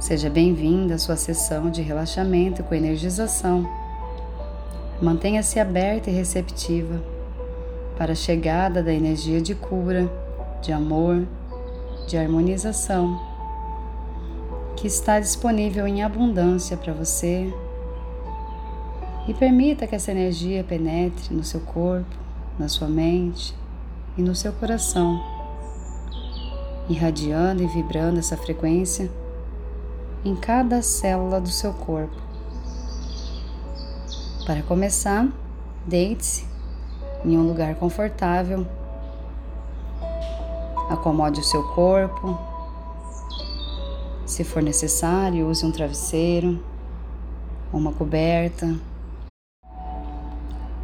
Seja bem-vinda à sua sessão de relaxamento com energização. Mantenha-se aberta e receptiva para a chegada da energia de cura, de amor, de harmonização, que está disponível em abundância para você. E permita que essa energia penetre no seu corpo, na sua mente e no seu coração, irradiando e vibrando essa frequência em cada célula do seu corpo. Para começar, deite-se em um lugar confortável, acomode o seu corpo. Se for necessário, use um travesseiro, uma coberta.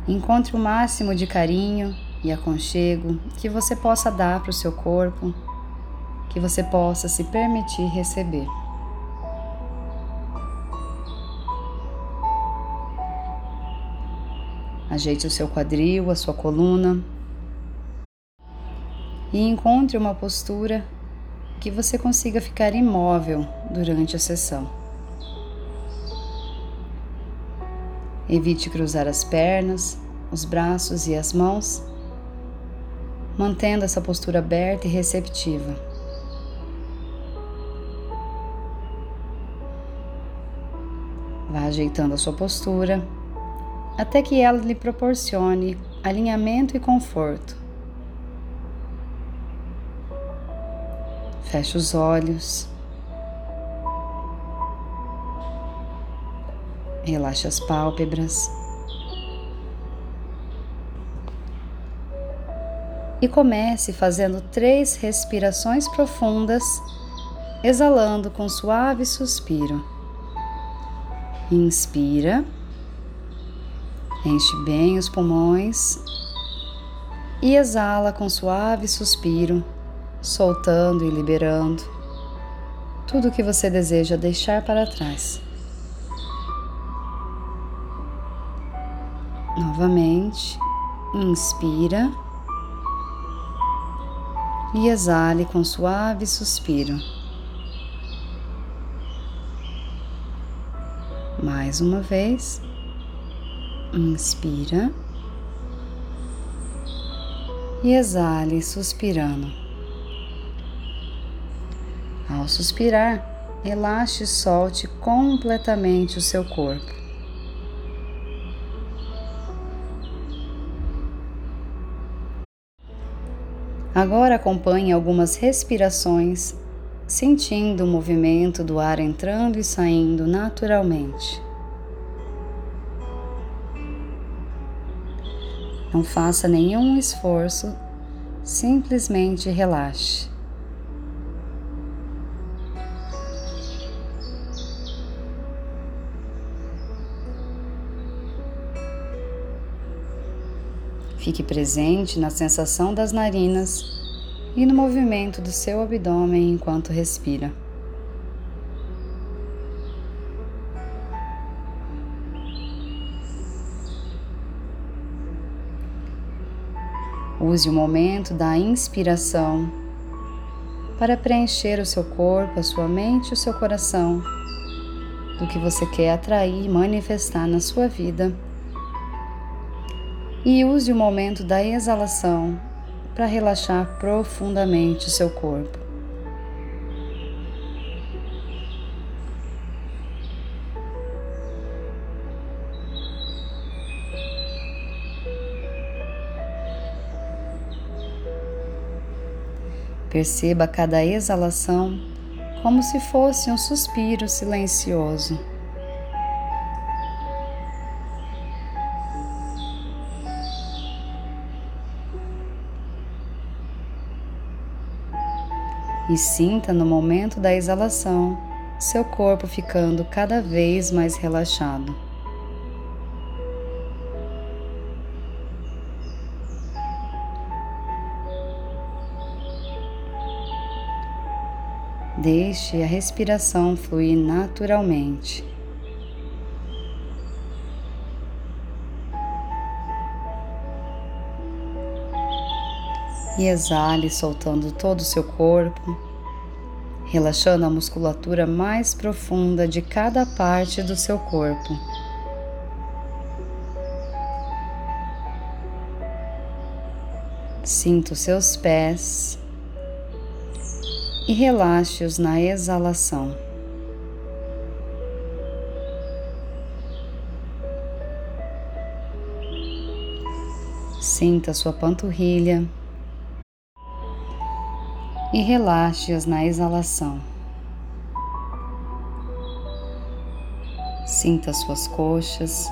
Encontre o máximo de carinho e aconchego que você possa dar para o seu corpo, que você possa se permitir receber. Ajeite o seu quadril, a sua coluna e encontre uma postura que você consiga ficar imóvel durante a sessão. Evite cruzar as pernas, os braços e as mãos, mantendo essa postura aberta e receptiva. Vá ajeitando a sua postura até que ela lhe proporcione alinhamento e conforto. Feche os olhos. Relaxe as pálpebras. E comece fazendo três respirações profundas, exalando com suave suspiro. Inspira. Enche bem os pulmões e exala com suave suspiro, soltando e liberando tudo o que você deseja deixar para trás. Novamente, inspira e exale com suave suspiro. Mais uma vez. Inspira e exale suspirando. Ao suspirar, relaxe e solte completamente o seu corpo. Agora acompanhe algumas respirações, sentindo o movimento do ar entrando e saindo naturalmente. Não faça nenhum esforço, simplesmente relaxe. Fique presente na sensação das narinas e no movimento do seu abdômen enquanto respira. Use o momento da inspiração para preencher o seu corpo, a sua mente e o seu coração do que você quer atrair e manifestar na sua vida. E use o momento da exalação para relaxar profundamente o seu corpo. Perceba cada exalação como se fosse um suspiro silencioso. E sinta no momento da exalação seu corpo ficando cada vez mais relaxado. Deixe a respiração fluir naturalmente. E exale, soltando todo o seu corpo, relaxando a musculatura mais profunda de cada parte do seu corpo. Sinta os seus pés e relaxe-os na exalação. Sinta sua panturrilha e relaxe-os na exalação. Sinta suas coxas,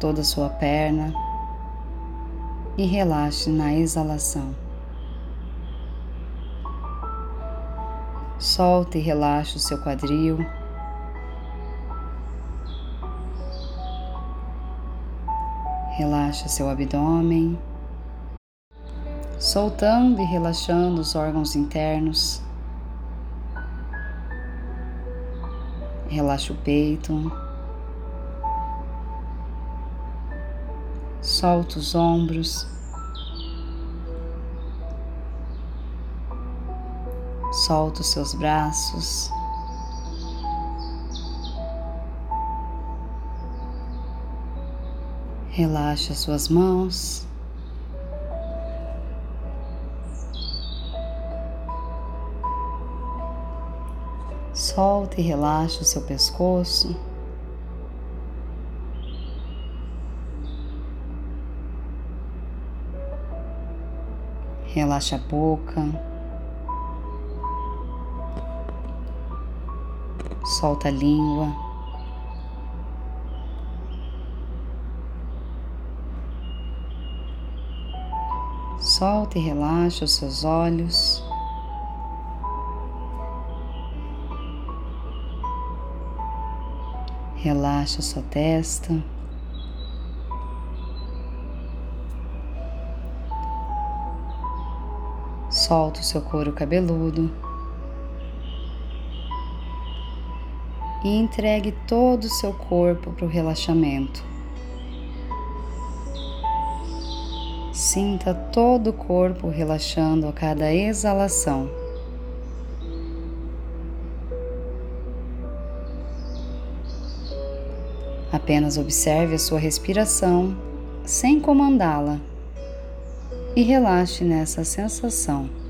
toda sua perna e relaxe na exalação. Solte e relaxe o seu quadril. Relaxa seu abdômen, soltando e relaxando os órgãos internos. Relaxa o peito. Solta os ombros. Solta os seus braços. Relaxa suas mãos. Solta e relaxa o seu pescoço. Relaxa a boca. Solta a língua. Solta e relaxa os seus olhos. Relaxa sua testa. Solta o seu couro cabeludo. E entregue todo o seu corpo para o relaxamento. Sinta todo o corpo relaxando a cada exalação. Apenas observe a sua respiração sem comandá-la e relaxe nessa sensação.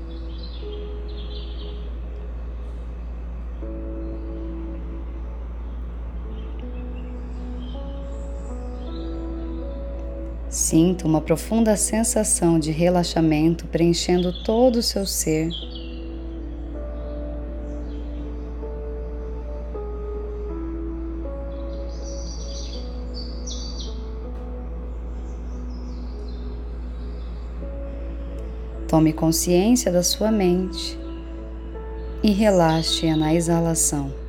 Sinta uma profunda sensação de relaxamento preenchendo todo o seu ser. Tome consciência da sua mente e relaxe-a na exalação.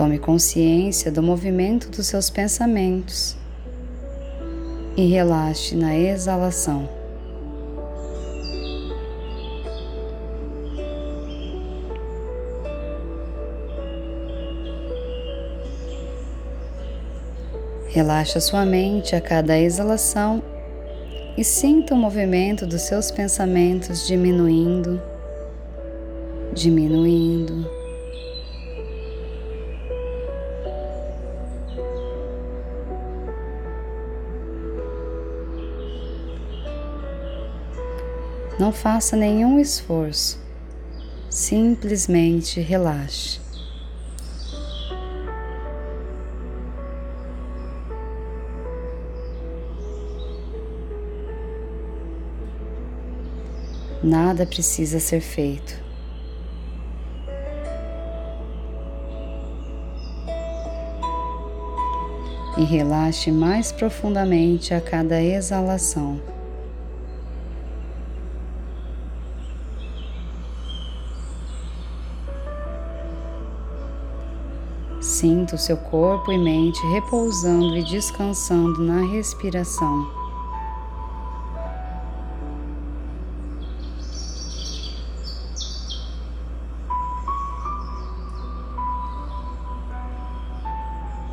Tome consciência do movimento dos seus pensamentos e relaxe na exalação. Relaxa sua mente a cada exalação e sinta o movimento dos seus pensamentos diminuindo, diminuindo. Não faça nenhum esforço, simplesmente relaxe. Nada precisa ser feito. E relaxe mais profundamente a cada exalação. Sinta o seu corpo e mente repousando e descansando na respiração.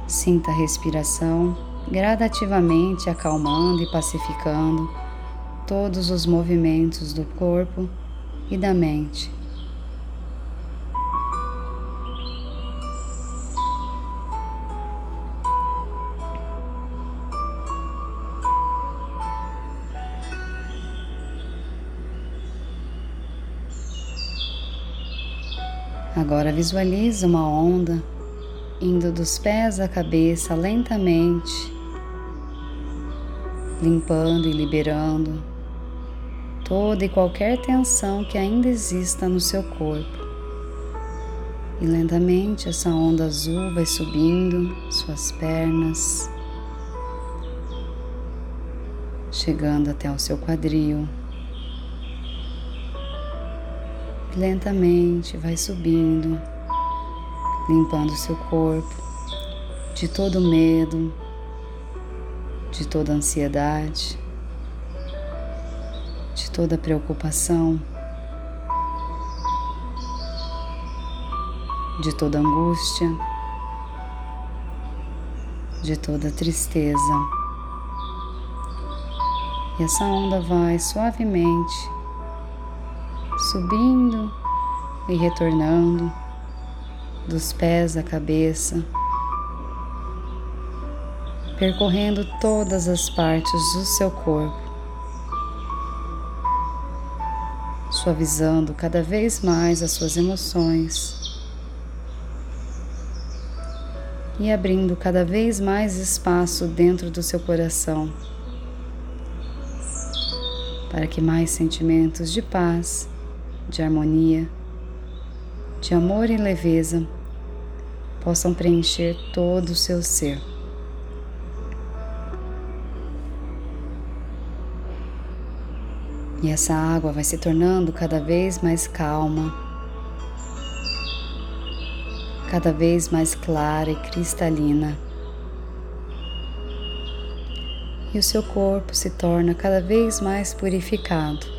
Sinta a respiração gradativamente acalmando e pacificando todos os movimentos do corpo e da mente. Agora visualize uma onda indo dos pés à cabeça lentamente, limpando e liberando toda e qualquer tensão que ainda exista no seu corpo. E lentamente essa onda azul vai subindo suas pernas, chegando até o seu quadril. Lentamente vai subindo, limpando seu corpo de todo medo, de toda ansiedade, de toda preocupação, de toda angústia, de toda tristeza. E essa onda vai suavemente subindo e retornando dos pés à cabeça, percorrendo todas as partes do seu corpo, suavizando cada vez mais as suas emoções e abrindo cada vez mais espaço dentro do seu coração para que mais sentimentos de paz de harmonia, de amor e leveza possam preencher todo o seu ser. E essa água vai se tornando cada vez mais calma, cada vez mais clara e cristalina. E o seu corpo se torna cada vez mais purificado.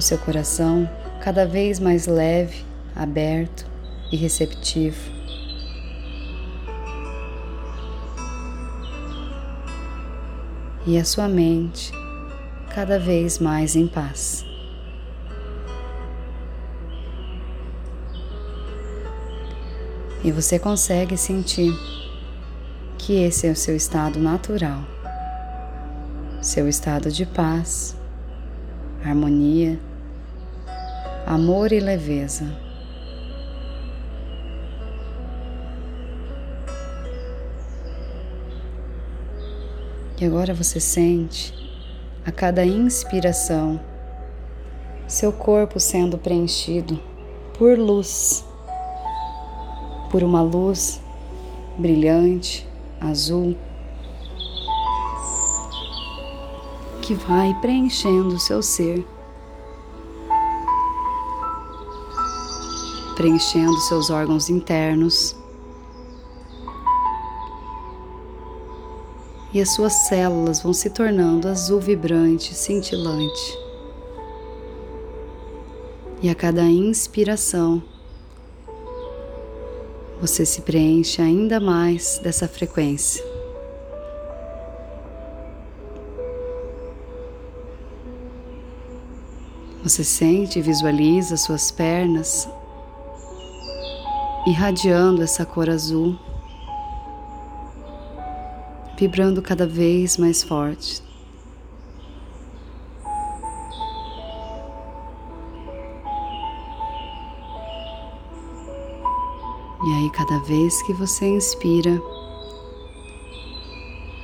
O seu coração cada vez mais leve, aberto e receptivo. E a sua mente cada vez mais em paz. E você consegue sentir que esse é o seu estado natural, seu estado de paz, harmonia amor e leveza. E agora você sente, a cada inspiração, seu corpo sendo preenchido por luz, por uma luz brilhante, azul, que vai preenchendo o seu ser. Preenchendo seus órgãos internos. E as suas células vão se tornando azul vibrante, cintilante. E a cada inspiração, você se preenche ainda mais dessa frequência. Você sente e visualiza suas pernas irradiando essa cor azul, vibrando cada vez mais forte. E aí, cada vez que você inspira,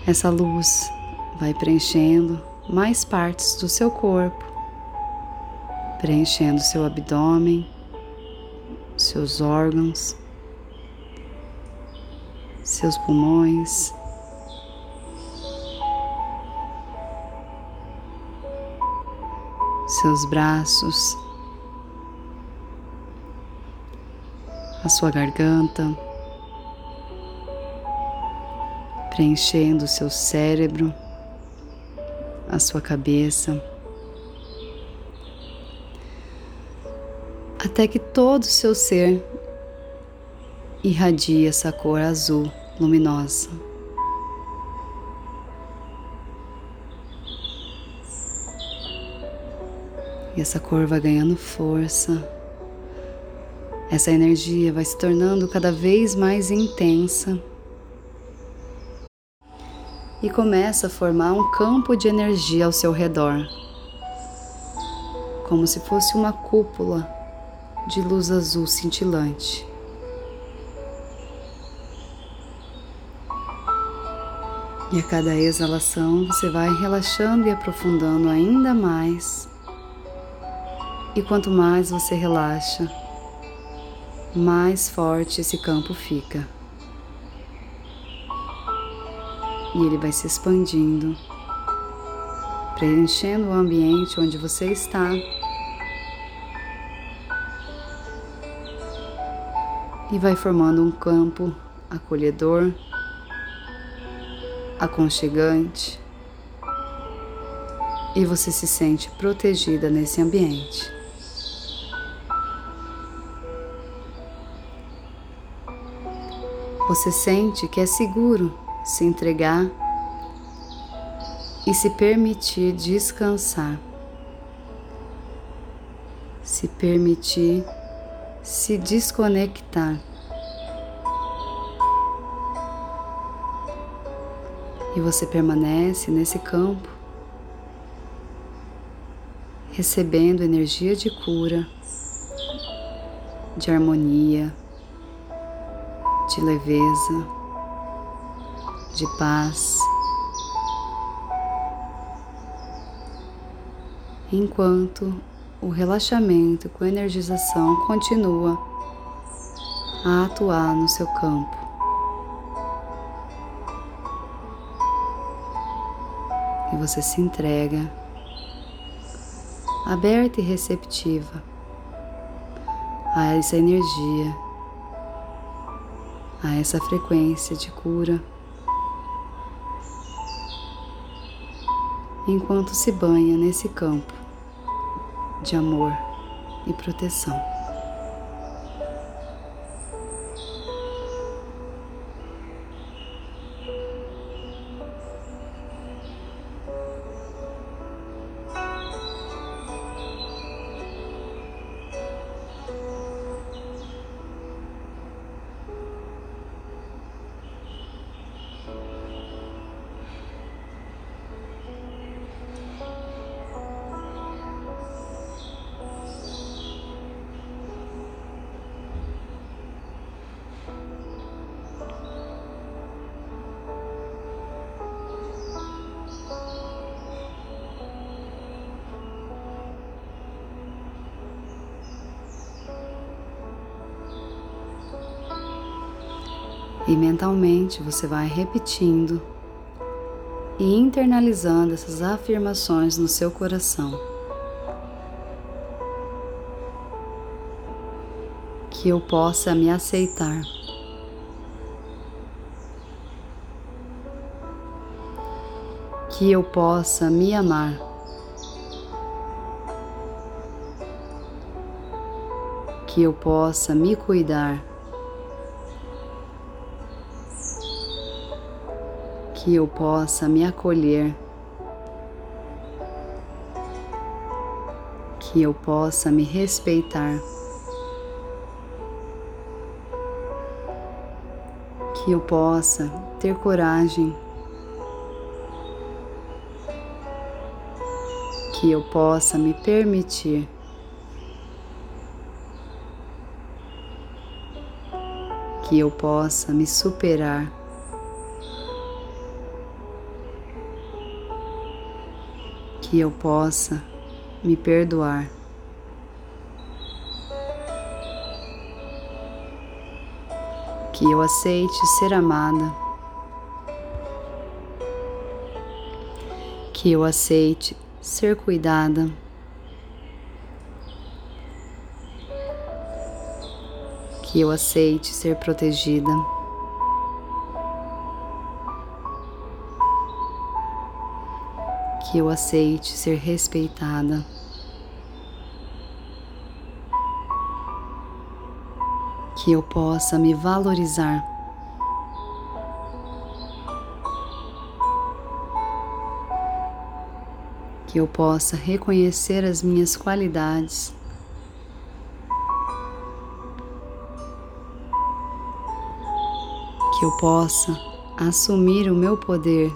essa luz vai preenchendo mais partes do seu corpo, preenchendo seu abdômen, seus órgãos, seus pulmões. Seus braços, a sua garganta, preenchendo seu cérebro, a sua cabeça. Até que todo o seu ser irradia essa cor azul luminosa. E essa cor vai ganhando força. Essa energia vai se tornando cada vez mais intensa e começa a formar um campo de energia ao seu redor, como se fosse uma cúpula de luz azul cintilante. E a cada exalação você vai relaxando e aprofundando ainda mais. E quanto mais você relaxa, mais forte esse campo fica. E ele vai se expandindo, preenchendo o ambiente onde você está. E vai formando um campo acolhedor aconchegante e você se sente protegida nesse ambiente. Você sente que é seguro se entregar e se permitir descansar, se permitir se desconectar. E você permanece nesse campo, recebendo energia de cura, de harmonia, de leveza, de paz. Enquanto o relaxamento com energização continua a atuar no seu campo. e você se entrega aberta e receptiva a essa energia, a essa frequência de cura, enquanto se banha nesse campo de amor e proteção. E mentalmente você vai repetindo e internalizando essas afirmações no seu coração. Que eu possa me aceitar. Que eu possa me amar. Que eu possa me cuidar. Que eu possa me acolher, que eu possa me respeitar, que eu possa ter coragem, que eu possa me permitir. Que eu possa me superar. Que eu possa me perdoar. Que eu aceite ser amada. Que eu aceite ser cuidada. Que eu aceite ser protegida. Que eu aceite ser respeitada. que eu possa me valorizar. Que eu possa reconhecer as minhas qualidades. Que eu possa assumir o meu poder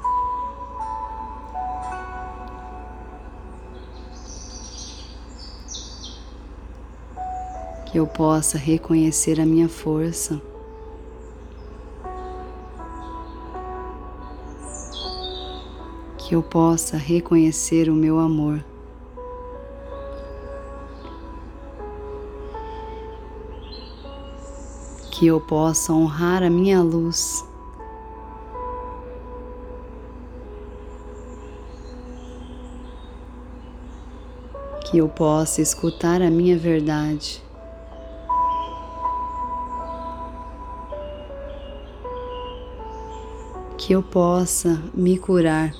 eu possa reconhecer a minha força. Que eu possa reconhecer o meu amor. Que eu possa honrar a minha luz. Que eu possa escutar a minha verdade. Que eu possa me curar.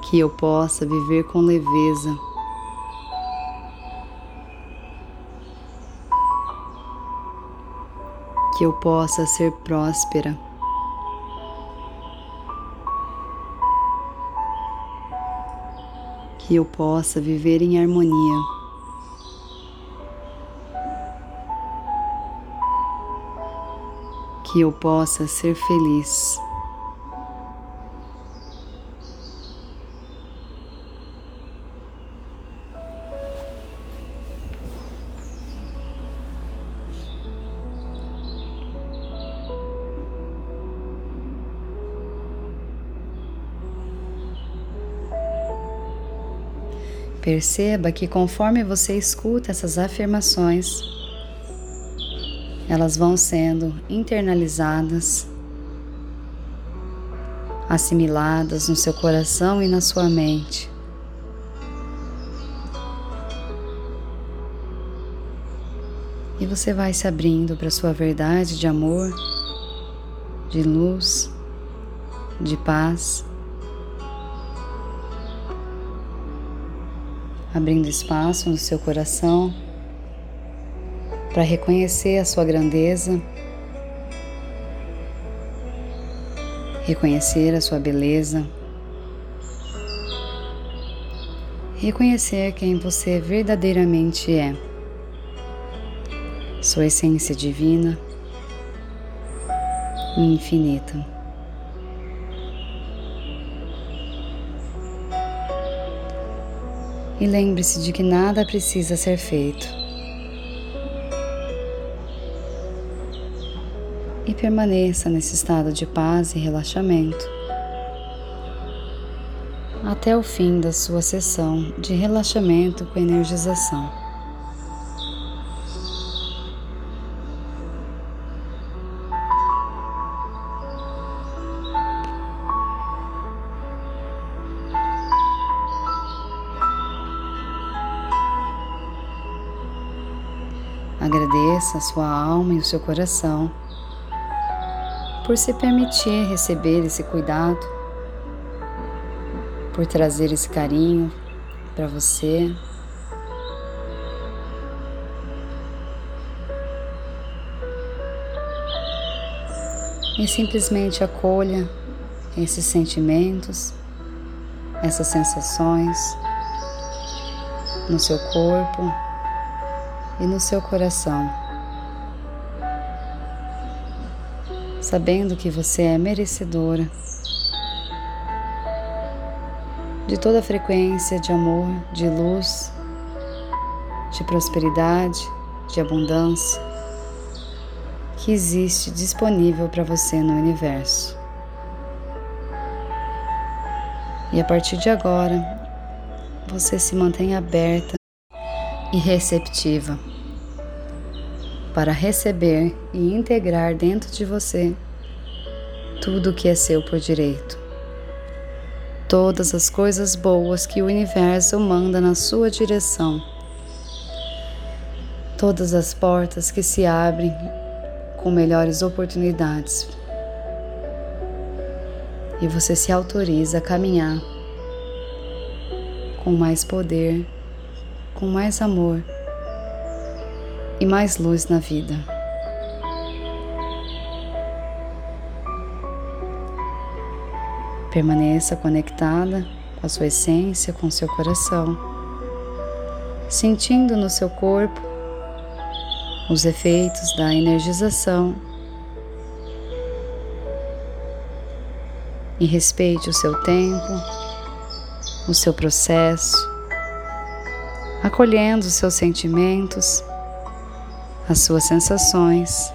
Que eu possa viver com leveza. Que eu possa ser próspera. Que eu possa viver em harmonia. Que eu possa ser feliz. Perceba que conforme você escuta essas afirmações, elas vão sendo internalizadas, assimiladas no seu coração e na sua mente. E você vai se abrindo para a sua verdade de amor, de luz, de paz. Abrindo espaço no seu coração para reconhecer a sua grandeza, reconhecer a sua beleza, reconhecer quem você verdadeiramente é, sua essência divina e infinita. E lembre-se de que nada precisa ser feito permaneça nesse estado de paz e relaxamento até o fim da sua sessão de relaxamento com energização. Agradeça a sua alma e o seu coração por se permitir receber esse cuidado, por trazer esse carinho para você. E simplesmente acolha esses sentimentos, essas sensações no seu corpo e no seu coração. Sabendo que você é merecedora de toda a frequência de amor, de luz, de prosperidade, de abundância que existe disponível para você no universo. E a partir de agora, você se mantém aberta e receptiva para receber e integrar dentro de você tudo o que é seu por direito. Todas as coisas boas que o universo manda na sua direção. Todas as portas que se abrem com melhores oportunidades. E você se autoriza a caminhar com mais poder, com mais amor e mais luz na vida. Permaneça conectada com a sua essência, com seu coração, sentindo no seu corpo os efeitos da energização e respeite o seu tempo, o seu processo, acolhendo os seus sentimentos, as suas sensações.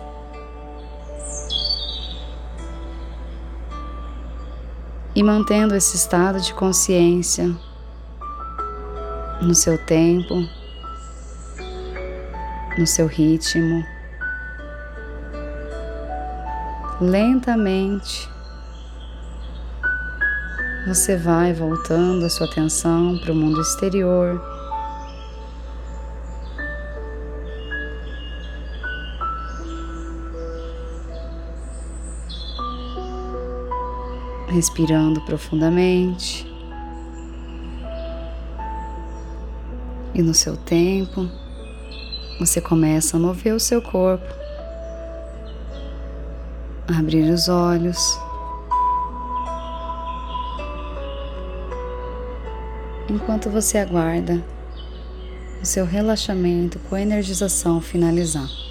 E mantendo esse estado de consciência no seu tempo, no seu ritmo, lentamente você vai voltando a sua atenção para o mundo exterior. Respirando profundamente. E no seu tempo, você começa a mover o seu corpo, abrir os olhos. enquanto você aguarda o seu relaxamento com energização finalizar.